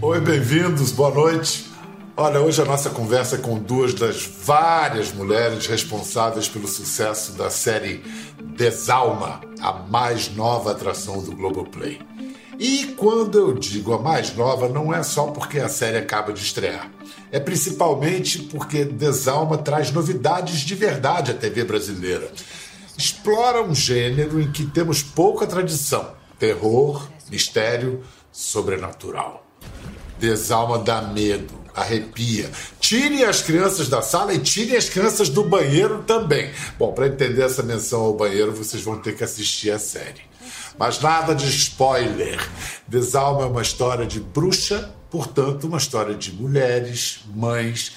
Oi, bem-vindos, boa noite. Olha, hoje a nossa conversa é com duas das várias mulheres responsáveis pelo sucesso da série Desalma, a mais nova atração do Globoplay. E quando eu digo a mais nova, não é só porque a série acaba de estrear. É principalmente porque Desalma traz novidades de verdade à TV brasileira. Explora um gênero em que temos pouca tradição: terror, mistério, sobrenatural. Desalma dá medo, arrepia. Tire as crianças da sala e tire as crianças do banheiro também. Bom, para entender essa menção ao banheiro, vocês vão ter que assistir a série. Mas nada de spoiler. Desalma é uma história de bruxa, portanto, uma história de mulheres, mães,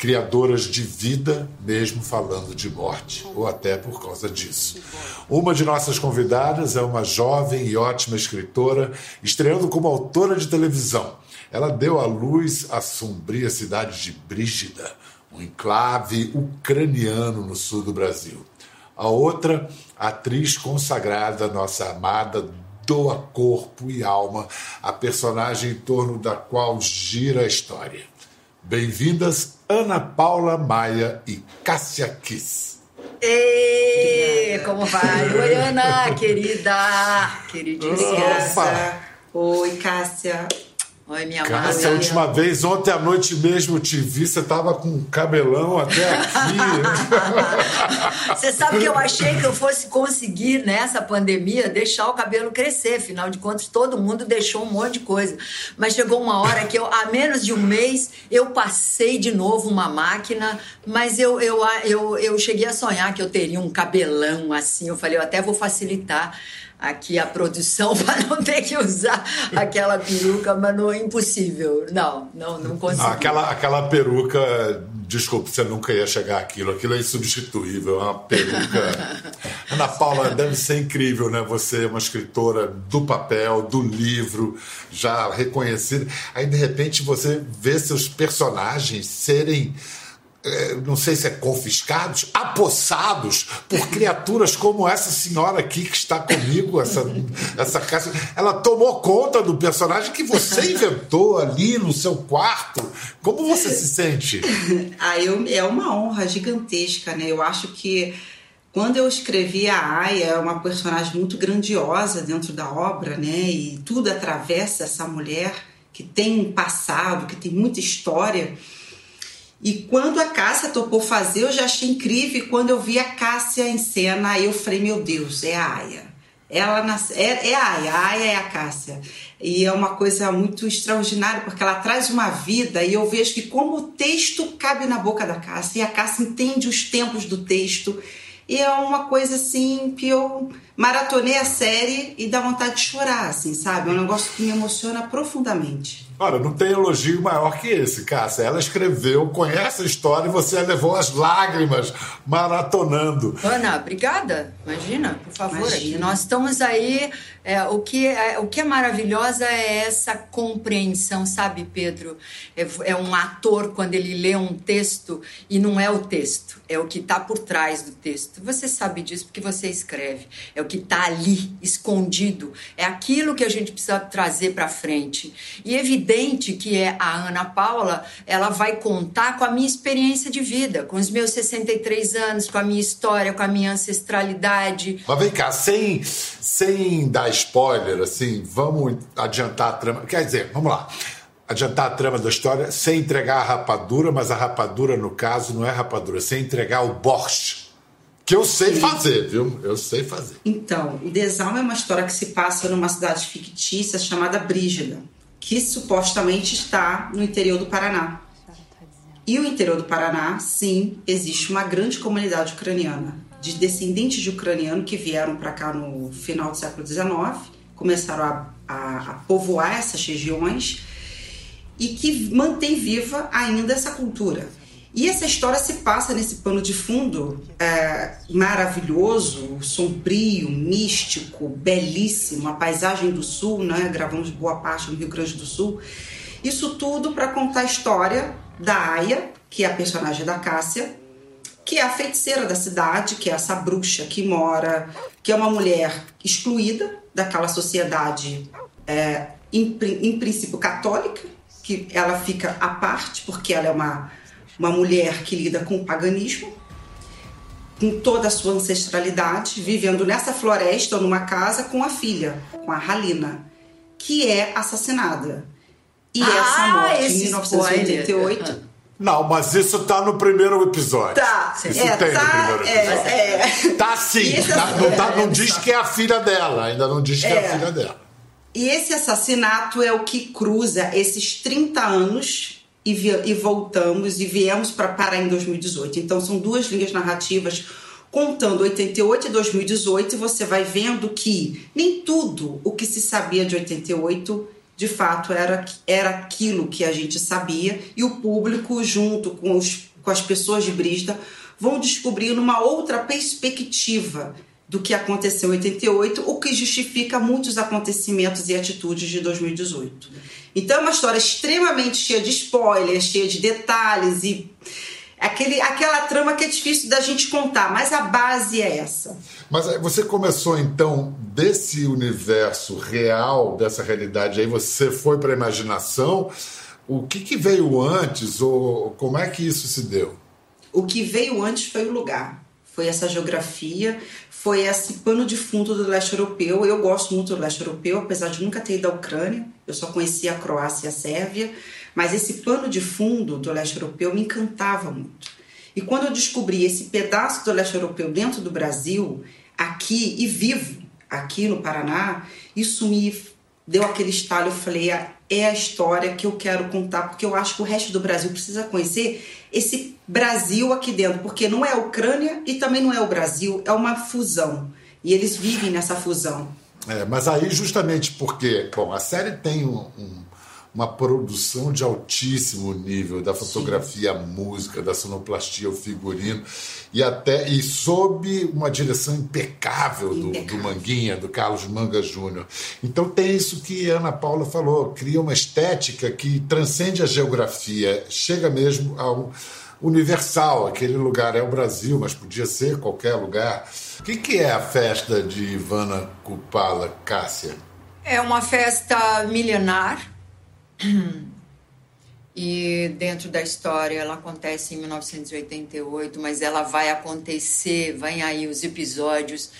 criadoras de vida, mesmo falando de morte, ou até por causa disso. Uma de nossas convidadas é uma jovem e ótima escritora, estreando como autora de televisão. Ela deu à luz a sombria cidade de Brígida, um enclave ucraniano no sul do Brasil. A outra, atriz consagrada, nossa amada, doa corpo e alma à personagem em torno da qual gira a história. Bem-vindas, Ana Paula Maia e Cássia Kiss. Ei, como vai? Oi, Ana, querida, queridíssima. Oi, Cássia. Oi, minha Cássia, a última vez, ontem à noite mesmo eu te vi, você tava com um cabelão até aqui. você sabe que eu achei que eu fosse conseguir, nessa pandemia, deixar o cabelo crescer. Afinal de contas, todo mundo deixou um monte de coisa. Mas chegou uma hora que eu, há menos de um mês, eu passei de novo uma máquina, mas eu, eu, eu, eu cheguei a sonhar que eu teria um cabelão assim. Eu falei, eu até vou facilitar aqui a produção para não ter que usar aquela peruca, mas não é impossível. Não, não, não consigo. Aquela, aquela peruca, desculpe, você nunca ia chegar àquilo. Aquilo é insubstituível, é uma peruca. Ana Paula, deve ser incrível, né? Você é uma escritora do papel, do livro, já reconhecida. Aí, de repente, você vê seus personagens serem não sei se é confiscados, apossados por criaturas como essa senhora aqui que está comigo, essa, essa casa. Ela tomou conta do personagem que você inventou ali no seu quarto. Como você se sente? Ah, eu, é uma honra gigantesca, né? Eu acho que quando eu escrevi a Aya, é uma personagem muito grandiosa dentro da obra, né? E tudo atravessa essa mulher que tem um passado, que tem muita história. E quando a Cássia topou fazer, eu já achei incrível. E quando eu vi a Cássia em cena, eu falei: meu Deus, é a Aya. Ela nas... é, é a Aya, a Aya é a Cássia. E é uma coisa muito extraordinária, porque ela traz uma vida e eu vejo que como o texto cabe na boca da Cássia, e a Cássia entende os tempos do texto. E é uma coisa assim que eu maratonei a série e dá vontade de chorar, assim, sabe? É um negócio que me emociona profundamente. Olha, não tem elogio maior que esse, Cássia. Ela escreveu, conhece a história e você levou as lágrimas maratonando. Ana, obrigada. Imagina, por favor. Imagina. Nós estamos aí. É, o, que é, o que é maravilhosa é essa compreensão, sabe, Pedro? É, é um ator quando ele lê um texto e não é o texto, é o que está por trás do texto. Você sabe disso porque você escreve. É o que está ali, escondido. É aquilo que a gente precisa trazer para frente. E evidente que é a Ana Paula, ela vai contar com a minha experiência de vida, com os meus 63 anos, com a minha história, com a minha ancestralidade. Mas vem cá, sem, sem dar spoiler, assim, vamos adiantar a trama. Quer dizer, vamos lá adiantar a trama da história sem entregar a rapadura, mas a rapadura, no caso, não é rapadura, sem entregar o borscht que eu sei fazer, viu? Eu sei fazer. Então, o Desalma é uma história que se passa numa cidade fictícia chamada Brígida, que supostamente está no interior do Paraná. E o interior do Paraná, sim, existe uma grande comunidade ucraniana, de descendentes de ucraniano que vieram para cá no final do século XIX, começaram a, a, a povoar essas regiões e que mantém viva ainda essa cultura. E essa história se passa nesse pano de fundo é, maravilhoso, sombrio, místico, belíssimo, a paisagem do sul, né? Gravamos boa parte no Rio Grande do Sul. Isso tudo para contar a história da Aya, que é a personagem da Cássia, que é a feiticeira da cidade, que é essa bruxa que mora, que é uma mulher excluída daquela sociedade, é, em, em princípio católica, que ela fica à parte, porque ela é uma, uma mulher que lida com o paganismo, com toda a sua ancestralidade, vivendo nessa floresta ou numa casa com a filha, com a Halina, que é assassinada. E ah, essa morte em 1988. Spoiler. Não, mas isso tá no primeiro episódio. Tá. Isso é, tem tá, no primeiro é, episódio. É, é. Tá sim. Tá, não, tá, não diz que é a filha dela. Ainda não diz que é, é a filha dela. E esse assassinato é o que cruza esses 30 anos e, e voltamos e viemos para parar em 2018. Então são duas linhas narrativas contando 88 e 2018 e você vai vendo que nem tudo o que se sabia de 88 de fato era, era aquilo que a gente sabia e o público, junto com, os, com as pessoas de Brista, vão descobrindo uma outra perspectiva do que aconteceu em 88, o que justifica muitos acontecimentos e atitudes de 2018. Então é uma história extremamente cheia de spoilers, cheia de detalhes e aquele, aquela trama que é difícil da gente contar, mas a base é essa. Mas você começou então desse universo real, dessa realidade aí, você foi para a imaginação. O que, que veio antes ou como é que isso se deu? O que veio antes foi o lugar, foi essa geografia, foi esse pano de fundo do leste europeu. Eu gosto muito do leste europeu, apesar de nunca ter ido à Ucrânia, eu só conhecia a Croácia e a Sérvia. Mas esse pano de fundo do leste europeu me encantava muito. E quando eu descobri esse pedaço do leste europeu dentro do Brasil, aqui e vivo aqui no Paraná, isso me deu aquele estalo. Eu falei, ah, é a história que eu quero contar, porque eu acho que o resto do Brasil precisa conhecer esse Brasil aqui dentro, porque não é a Ucrânia e também não é o Brasil, é uma fusão. E eles vivem nessa fusão. É, mas aí justamente porque, bom, a série tem um, um uma produção de altíssimo nível da fotografia, música, da sonoplastia, o figurino e até e sob uma direção impecável do, do Manguinha, do Carlos Manga Júnior. Então tem isso que a Ana Paula falou, cria uma estética que transcende a geografia, chega mesmo ao universal, aquele lugar é o Brasil, mas podia ser qualquer lugar. O que, que é a festa de Ivana Kupala, Cássia? É uma festa milenar e dentro da história ela acontece em 1988, mas ela vai acontecer, vem aí os episódios,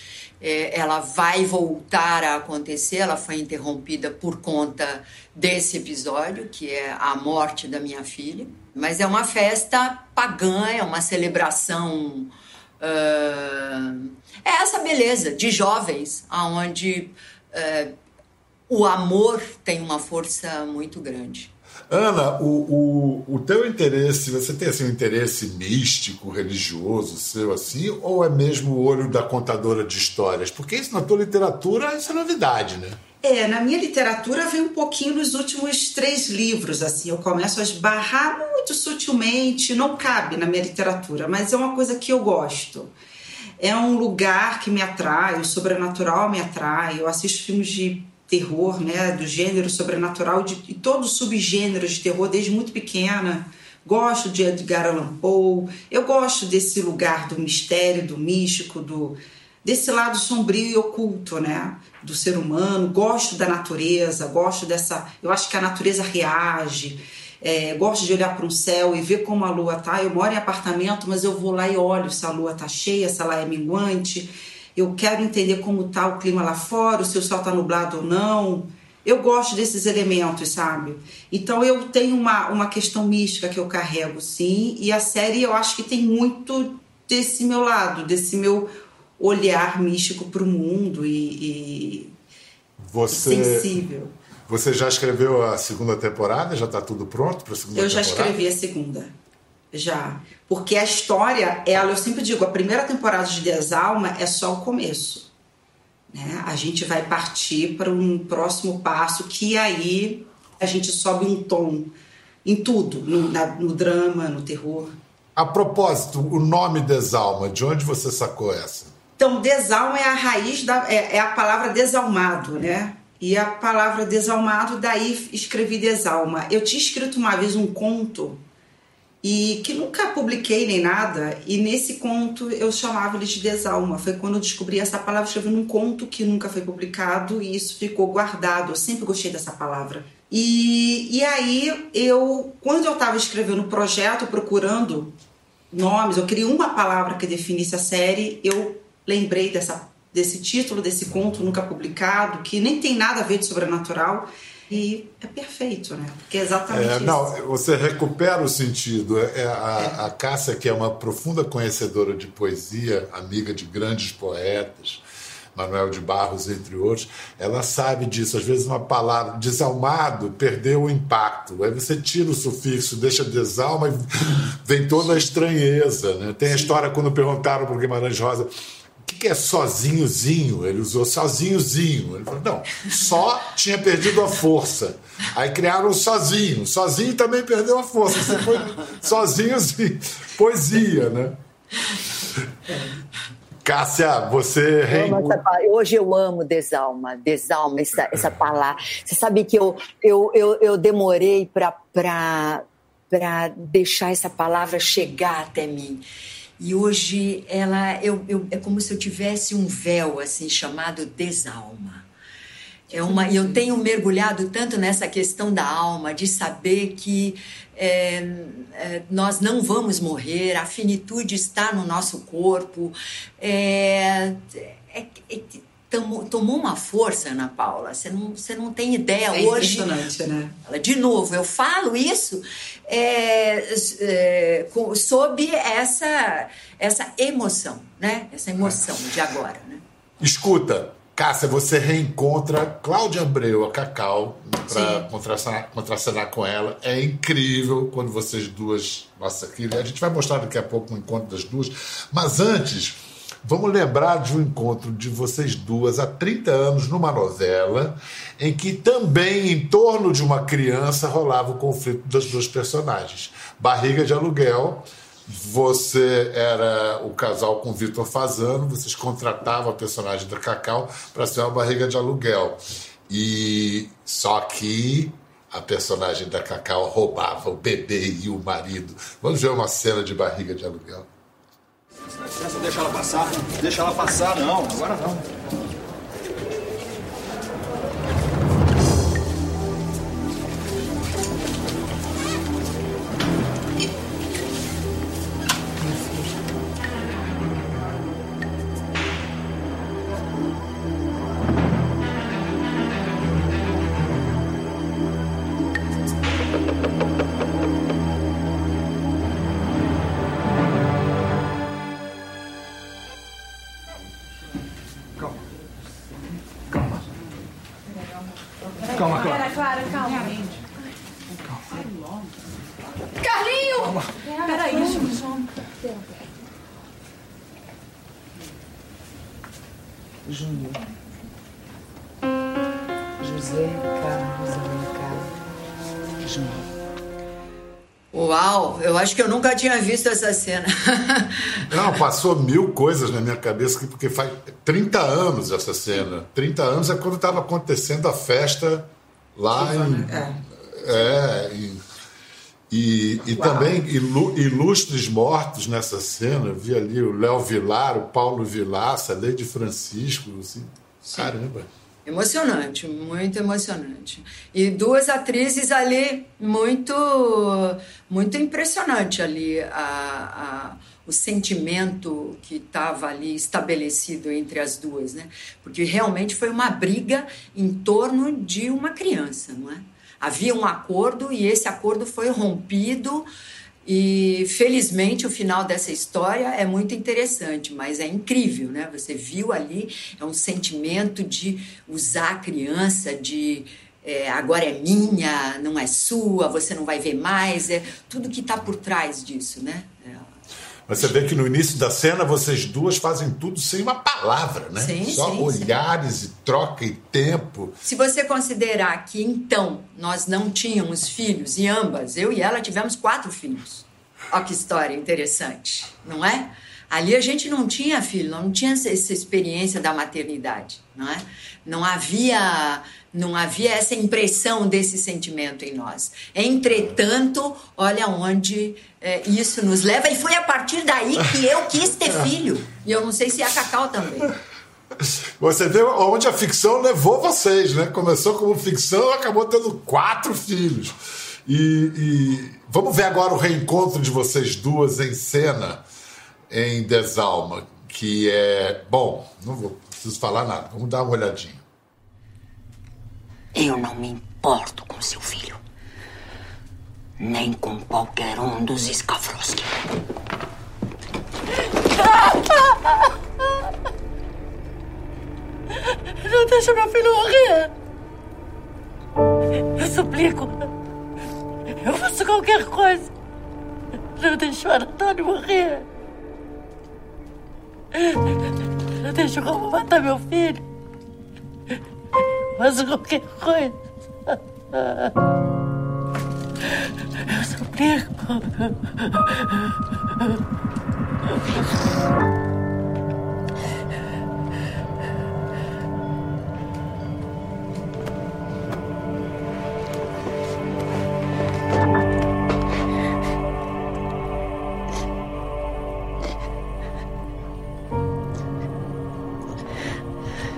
é, ela vai voltar a acontecer. Ela foi interrompida por conta desse episódio, que é a morte da minha filha. Mas é uma festa pagã, é uma celebração. Uh, é essa beleza de jovens, aonde uh, o amor tem uma força muito grande. Ana, o, o, o teu interesse, você tem assim, um interesse místico, religioso seu, assim, ou é mesmo o olho da contadora de histórias? Porque isso na tua literatura, isso é novidade, né? É, na minha literatura vem um pouquinho nos últimos três livros, assim, eu começo a esbarrar muito sutilmente, não cabe na minha literatura, mas é uma coisa que eu gosto. É um lugar que me atrai, o sobrenatural me atrai, eu assisto filmes de terror, né, do gênero sobrenatural, de, de todos os subgêneros de terror desde muito pequena. Gosto de Edgar Allan Poe, eu gosto desse lugar do mistério, do místico, do desse lado sombrio e oculto, né, do ser humano. Gosto da natureza, gosto dessa, eu acho que a natureza reage. É, gosto de olhar para um céu e ver como a lua tá. Eu moro em apartamento, mas eu vou lá e olho se a lua tá cheia, se ela é minguante eu quero entender como está o clima lá fora, se o sol está nublado ou não. Eu gosto desses elementos, sabe? Então eu tenho uma, uma questão mística que eu carrego, sim, e a série eu acho que tem muito desse meu lado, desse meu olhar místico para o mundo e, e Você... sensível. Você já escreveu a segunda temporada? Já está tudo pronto para a segunda eu temporada? Eu já escrevi a segunda. Já. Porque a história, ela, eu sempre digo, a primeira temporada de Desalma é só o começo. Né? A gente vai partir para um próximo passo que aí a gente sobe um tom em tudo, no, na, no drama, no terror. A propósito, o nome Desalma, de onde você sacou essa? Então, desalma é a raiz da é, é, a palavra desalmado, né? E a palavra desalmado, daí escrevi desalma. Eu tinha escrito uma vez um conto e que nunca publiquei nem nada. E nesse conto eu chamava eles de desalma. Foi quando eu descobri essa palavra, escrevi num conto que nunca foi publicado e isso ficou guardado. Eu sempre gostei dessa palavra. E, e aí eu, quando eu estava escrevendo o projeto, procurando nomes, eu queria uma palavra que definisse a série, eu lembrei dessa, desse título, desse conto nunca publicado, que nem tem nada a ver de sobrenatural e é perfeito, né? Porque é exatamente é, isso. Não, você recupera o sentido. É, é, a, é. a Cássia, que é uma profunda conhecedora de poesia, amiga de grandes poetas, Manuel de Barros, entre outros, ela sabe disso. Às vezes uma palavra desalmado perdeu o impacto. Aí você tira o sufixo, deixa desalma e vem toda a estranheza. Né? Tem a história quando perguntaram para o Guimarães Rosa que é sozinhozinho? Ele usou sozinhozinho. Ele falou, não, só tinha perdido a força. Aí criaram sozinho. Sozinho também perdeu a força. Você foi sozinhozinho. Poesia, né? Cássia, você. Eu Hoje eu amo desalma, desalma, essa, essa palavra. Você sabe que eu, eu, eu, eu demorei para deixar essa palavra chegar até mim. E hoje ela, eu, eu, é como se eu tivesse um véu assim chamado desalma. É uma, eu tenho mergulhado tanto nessa questão da alma, de saber que é, é, nós não vamos morrer, a finitude está no nosso corpo. É, é, é tomou, tomou uma força, Ana Paula. Você não, você não tem ideia é hoje. Impressionante, né? De novo, eu falo isso é, é, sob essa, essa emoção, né? Essa emoção de agora, né? Escuta, Cássia, você reencontra Cláudia Abreu, a Cacau, para contracenar, contracenar com ela. É incrível quando vocês duas. Nossa, aqui, a gente vai mostrar daqui a pouco o um encontro das duas. Mas antes, Vamos lembrar de um encontro de vocês duas há 30 anos numa novela, em que também em torno de uma criança rolava o conflito das duas personagens. Barriga de Aluguel, você era o casal com Vitor Fazano, vocês contratavam a personagem da Cacau para ser uma barriga de aluguel. E só que a personagem da Cacau roubava o bebê e o marido. Vamos ver uma cena de barriga de aluguel. Deixa ela passar. Deixa ela passar, não. Agora não. Acho que eu nunca tinha visto essa cena. Não, passou mil coisas na minha cabeça, porque faz 30 anos essa cena. 30 anos é quando estava acontecendo a festa lá em. É, é em, e, e também ilustres mortos nessa cena. Eu vi ali o Léo Vilar, o Paulo Vilaça, a Lady Francisco. Assim, caramba. Emocionante, muito emocionante. E duas atrizes ali muito muito impressionante ali a, a o sentimento que estava ali estabelecido entre as duas, né? Porque realmente foi uma briga em torno de uma criança, não é? Havia um acordo e esse acordo foi rompido e felizmente o final dessa história é muito interessante, mas é incrível, né? Você viu ali, é um sentimento de usar a criança, de é, agora é minha, não é sua, você não vai ver mais, é tudo que está por trás disso, né? Mas você vê que no início da cena vocês duas fazem tudo sem uma palavra, né? Sim, Só sim, olhares sim. e troca e tempo. Se você considerar que então nós não tínhamos filhos e ambas, eu e ela tivemos quatro filhos. Olha que história interessante, não é? Ali a gente não tinha filho, não tinha essa experiência da maternidade, não é? Não havia, não havia essa impressão desse sentimento em nós. Entretanto, olha onde é, isso nos leva e foi a partir daí que eu quis ter filho. E eu não sei se a Cacau também. Você vê onde a ficção levou vocês, né? Começou como ficção, acabou tendo quatro filhos. E, e, vamos ver agora o reencontro de vocês duas em cena em Desalma, que é. Bom, não vou preciso falar nada, vamos dar uma olhadinha. Eu não me importo com seu filho. Nem com qualquer um dos Skafroski. Não deixa meu filho morrer. Eu suplico. Eu faço qualquer coisa. Não deixe o Anatólio morrer. Não deixe o Romo matar meu filho. Eu faço qualquer coisa. Eu suplico.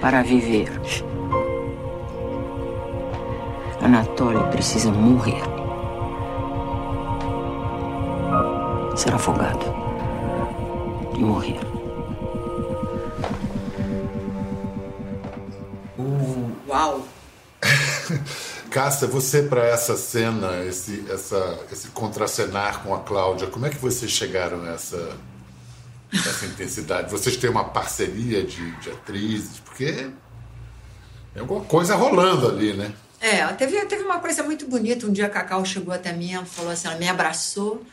Para viver. Anatoly precisa morrer. Ser afogado e morrer. Uau! Cássia, você para essa cena, esse, essa, esse contracenar com a Cláudia, como é que vocês chegaram a essa intensidade? Vocês têm uma parceria de, de atrizes? Porque é alguma coisa rolando ali, né? É, teve, teve uma coisa muito bonita. Um dia a Cacau chegou até mim e falou assim: ela me abraçou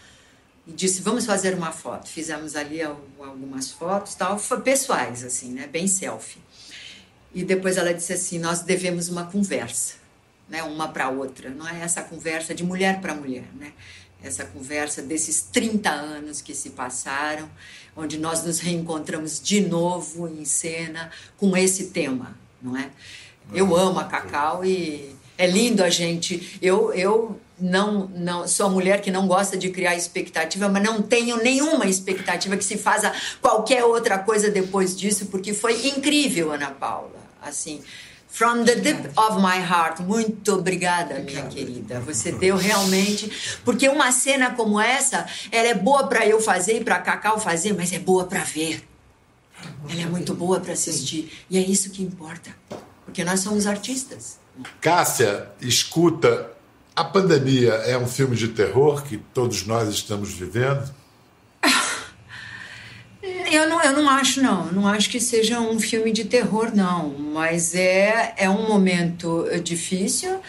e disse: Vamos fazer uma foto. Fizemos ali algumas fotos, tal, pessoais, assim, né? Bem selfie. E depois ela disse assim: Nós devemos uma conversa, né? Uma para outra. Não é essa conversa de mulher para mulher, né? Essa conversa desses 30 anos que se passaram onde nós nos reencontramos de novo em cena com esse tema, não é? Eu amo a Cacau e é lindo a gente. Eu, eu não, não sou a mulher que não gosta de criar expectativa, mas não tenho nenhuma expectativa que se faça qualquer outra coisa depois disso, porque foi incrível, Ana Paula. Assim, From the deep of my heart. Muito obrigada, minha querida. Você deu realmente. Porque uma cena como essa, ela é boa para eu fazer e para Cacau fazer, mas é boa para ver. Ela é muito boa para assistir. E é isso que importa. Porque nós somos artistas. Cássia, escuta. A pandemia é um filme de terror que todos nós estamos vivendo? Eu não, eu não acho, não. Não acho que seja um filme de terror, não. Mas é, é um momento difícil.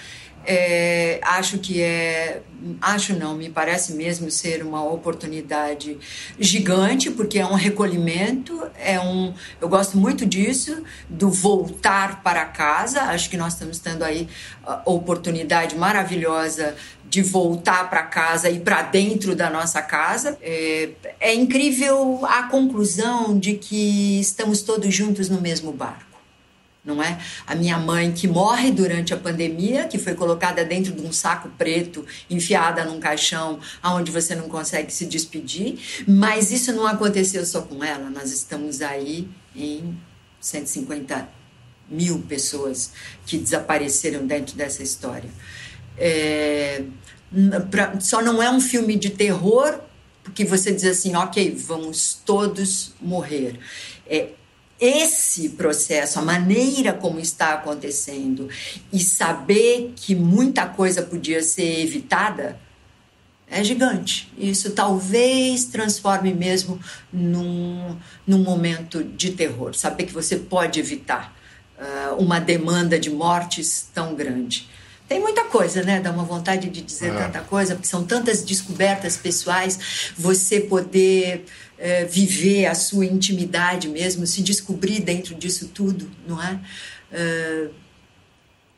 É, acho que é. Acho não, me parece mesmo ser uma oportunidade gigante, porque é um recolhimento, é um. Eu gosto muito disso, do voltar para casa. Acho que nós estamos tendo aí a oportunidade maravilhosa de voltar para casa e para dentro da nossa casa. É, é incrível a conclusão de que estamos todos juntos no mesmo barco não é? A minha mãe que morre durante a pandemia, que foi colocada dentro de um saco preto, enfiada num caixão, aonde você não consegue se despedir, mas isso não aconteceu só com ela, nós estamos aí em 150 mil pessoas que desapareceram dentro dessa história. É, pra, só não é um filme de terror porque você diz assim, ok, vamos todos morrer. É, esse processo, a maneira como está acontecendo e saber que muita coisa podia ser evitada é gigante. Isso talvez transforme mesmo num, num momento de terror. Saber que você pode evitar uh, uma demanda de mortes tão grande. Tem muita coisa, né? Dá uma vontade de dizer é. tanta coisa, porque são tantas descobertas pessoais, você poder é, viver a sua intimidade mesmo, se descobrir dentro disso tudo, não é? é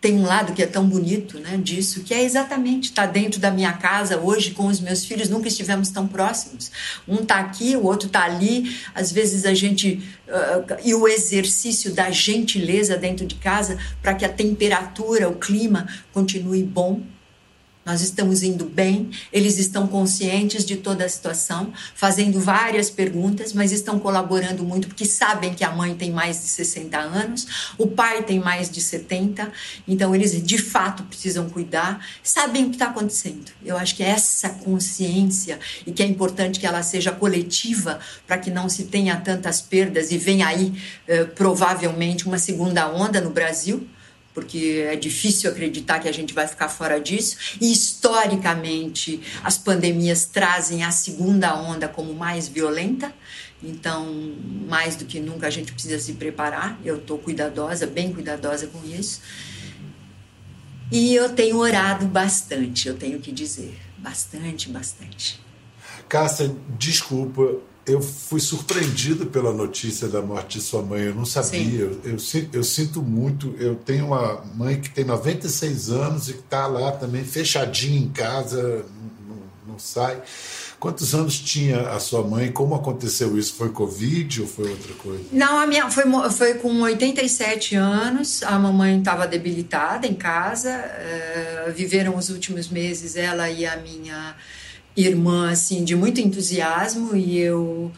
tem um lado que é tão bonito, né, disso, que é exatamente estar tá dentro da minha casa hoje com os meus filhos, nunca estivemos tão próximos. Um está aqui, o outro está ali. Às vezes a gente uh, e o exercício da gentileza dentro de casa para que a temperatura, o clima continue bom nós estamos indo bem, eles estão conscientes de toda a situação, fazendo várias perguntas, mas estão colaborando muito porque sabem que a mãe tem mais de 60 anos, o pai tem mais de 70, então eles de fato precisam cuidar, sabem o que está acontecendo. Eu acho que essa consciência e que é importante que ela seja coletiva para que não se tenha tantas perdas e venha aí eh, provavelmente uma segunda onda no Brasil porque é difícil acreditar que a gente vai ficar fora disso. E historicamente, as pandemias trazem a segunda onda como mais violenta. Então, mais do que nunca a gente precisa se preparar. Eu estou cuidadosa, bem cuidadosa com isso. E eu tenho orado bastante, eu tenho que dizer, bastante, bastante. Cássia, desculpa, eu fui surpreendido pela notícia da morte de sua mãe. Eu não sabia. Eu, eu, eu, sinto muito. Eu tenho uma mãe que tem 96 anos e que está lá também fechadinha em casa, não, não, sai. Quantos anos tinha a sua mãe? Como aconteceu isso? Foi Covid ou foi outra coisa? Não, a minha foi, foi com 87 anos. A mamãe estava debilitada em casa. Uh, viveram os últimos meses, ela e a minha irmã assim de muito entusiasmo e eu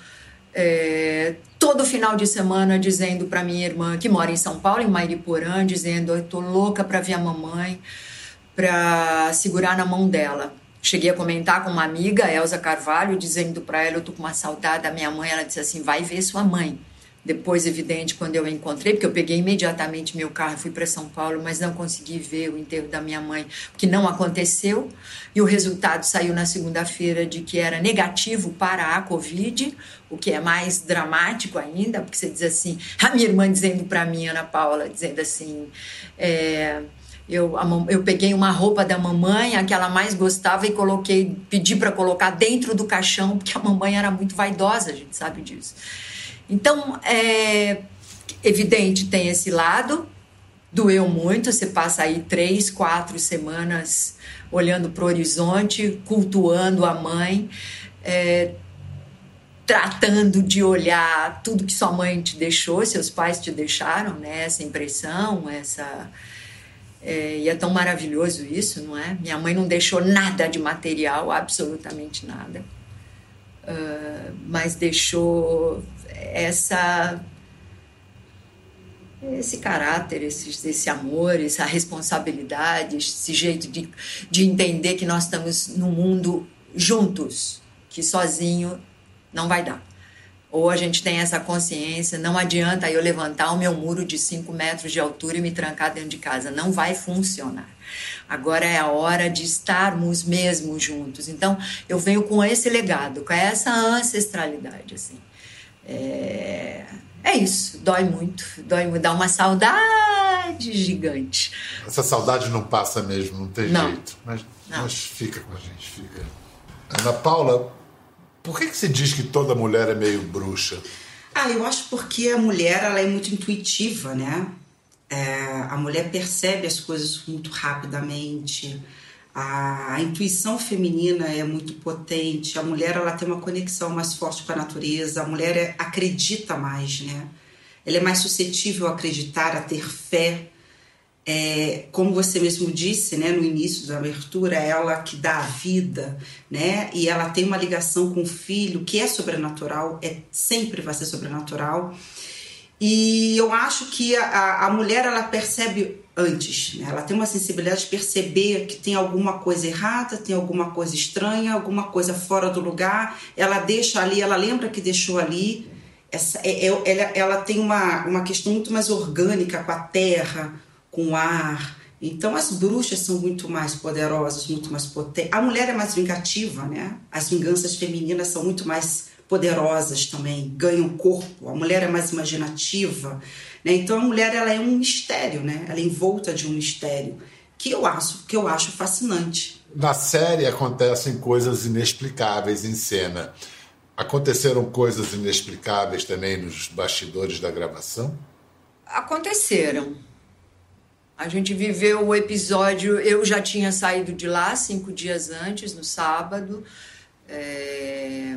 é, todo final de semana dizendo para minha irmã que mora em São Paulo em Mairiporã dizendo eu tô louca para ver a mamãe para segurar na mão dela. Cheguei a comentar com uma amiga Elza Carvalho dizendo para ela eu tô com uma saudade da minha mãe. Ela disse assim vai ver sua mãe depois, evidente, quando eu encontrei, porque eu peguei imediatamente meu carro e fui para São Paulo, mas não consegui ver o enterro da minha mãe, que não aconteceu. E o resultado saiu na segunda-feira de que era negativo para a Covid, o que é mais dramático ainda, porque você diz assim, a minha irmã dizendo para mim, Ana Paula, dizendo assim, é, eu, a, eu peguei uma roupa da mamãe, a que ela mais gostava, e coloquei, pedi para colocar dentro do caixão, porque a mamãe era muito vaidosa, a gente sabe disso. Então, é evidente, tem esse lado, doeu muito, você passa aí três, quatro semanas olhando para o horizonte, cultuando a mãe, é, tratando de olhar tudo que sua mãe te deixou, seus pais te deixaram, né? Essa impressão, essa é, e é tão maravilhoso isso, não é? Minha mãe não deixou nada de material, absolutamente nada, uh, mas deixou essa esse caráter, esse, esse amor, essa responsabilidade, esse jeito de, de entender que nós estamos no mundo juntos, que sozinho não vai dar. Ou a gente tem essa consciência, não adianta eu levantar o meu muro de 5 metros de altura e me trancar dentro de casa, não vai funcionar. Agora é a hora de estarmos mesmo juntos. Então, eu venho com esse legado, com essa ancestralidade, assim. É, é isso, dói muito, dói dá uma saudade gigante. Essa saudade não passa mesmo, não tem não. jeito. Mas, não. mas fica com a gente, fica. Ana Paula, por que, que se diz que toda mulher é meio bruxa? Ah, eu acho porque a mulher ela é muito intuitiva, né? É, a mulher percebe as coisas muito rapidamente a, intuição feminina é muito potente, a mulher ela tem uma conexão mais forte com a natureza, a mulher é, acredita mais, né? Ela é mais suscetível a acreditar, a ter fé. É, como você mesmo disse, né, no início da abertura, é ela que dá a vida, né? E ela tem uma ligação com o filho que é sobrenatural, é sempre vai ser sobrenatural. E eu acho que a, a mulher ela percebe antes, né? ela tem uma sensibilidade de perceber que tem alguma coisa errada, tem alguma coisa estranha, alguma coisa fora do lugar. Ela deixa ali, ela lembra que deixou ali. Essa, é, é, ela, ela tem uma, uma questão muito mais orgânica com a terra, com o ar. Então as bruxas são muito mais poderosas, muito mais potentes. A mulher é mais vingativa, né? As vinganças femininas são muito mais poderosas também, ganham corpo. A mulher é mais imaginativa, né? Então a mulher ela é um mistério, né? Ela é envolta de um mistério que eu acho que eu acho fascinante. Na série acontecem coisas inexplicáveis em cena. Aconteceram coisas inexplicáveis também nos bastidores da gravação? Aconteceram. A gente viveu o episódio. Eu já tinha saído de lá cinco dias antes, no sábado. É...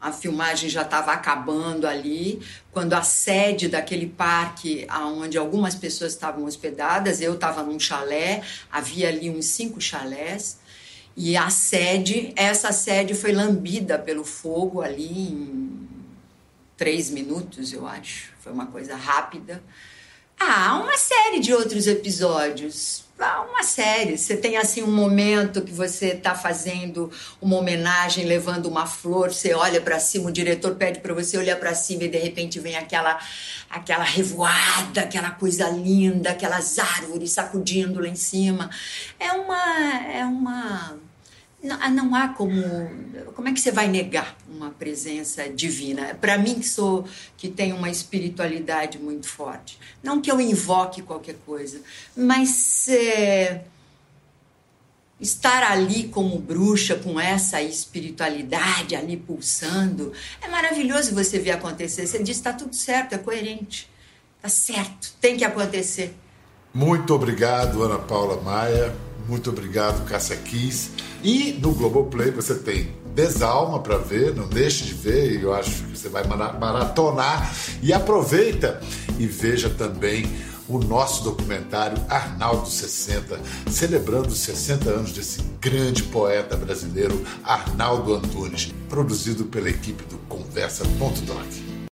A filmagem já estava acabando ali, quando a sede daquele parque, onde algumas pessoas estavam hospedadas, eu estava num chalé, havia ali uns cinco chalés, e a sede, essa sede foi lambida pelo fogo ali em três minutos, eu acho. Foi uma coisa rápida. Ah, uma série de outros episódios. Uma série. Você tem assim um momento que você está fazendo uma homenagem, levando uma flor, você olha para cima, o diretor pede para você olhar para cima e de repente vem aquela aquela revoada, aquela coisa linda, aquelas árvores sacudindo lá em cima. É uma é uma não, não há como. Como é que você vai negar uma presença divina? Para mim, que sou que tenho uma espiritualidade muito forte. Não que eu invoque qualquer coisa, mas é, estar ali como bruxa, com essa espiritualidade ali pulsando, é maravilhoso você ver acontecer. Você diz: está tudo certo, é coerente. Está certo, tem que acontecer. Muito obrigado, Ana Paula Maia. Muito obrigado, Cássia Kiss. E no Globoplay você tem Desalma para ver, não deixe de ver, e eu acho que você vai maratonar. E aproveita e veja também o nosso documentário Arnaldo 60, celebrando os 60 anos desse grande poeta brasileiro Arnaldo Antunes, produzido pela equipe do Conversa.doc.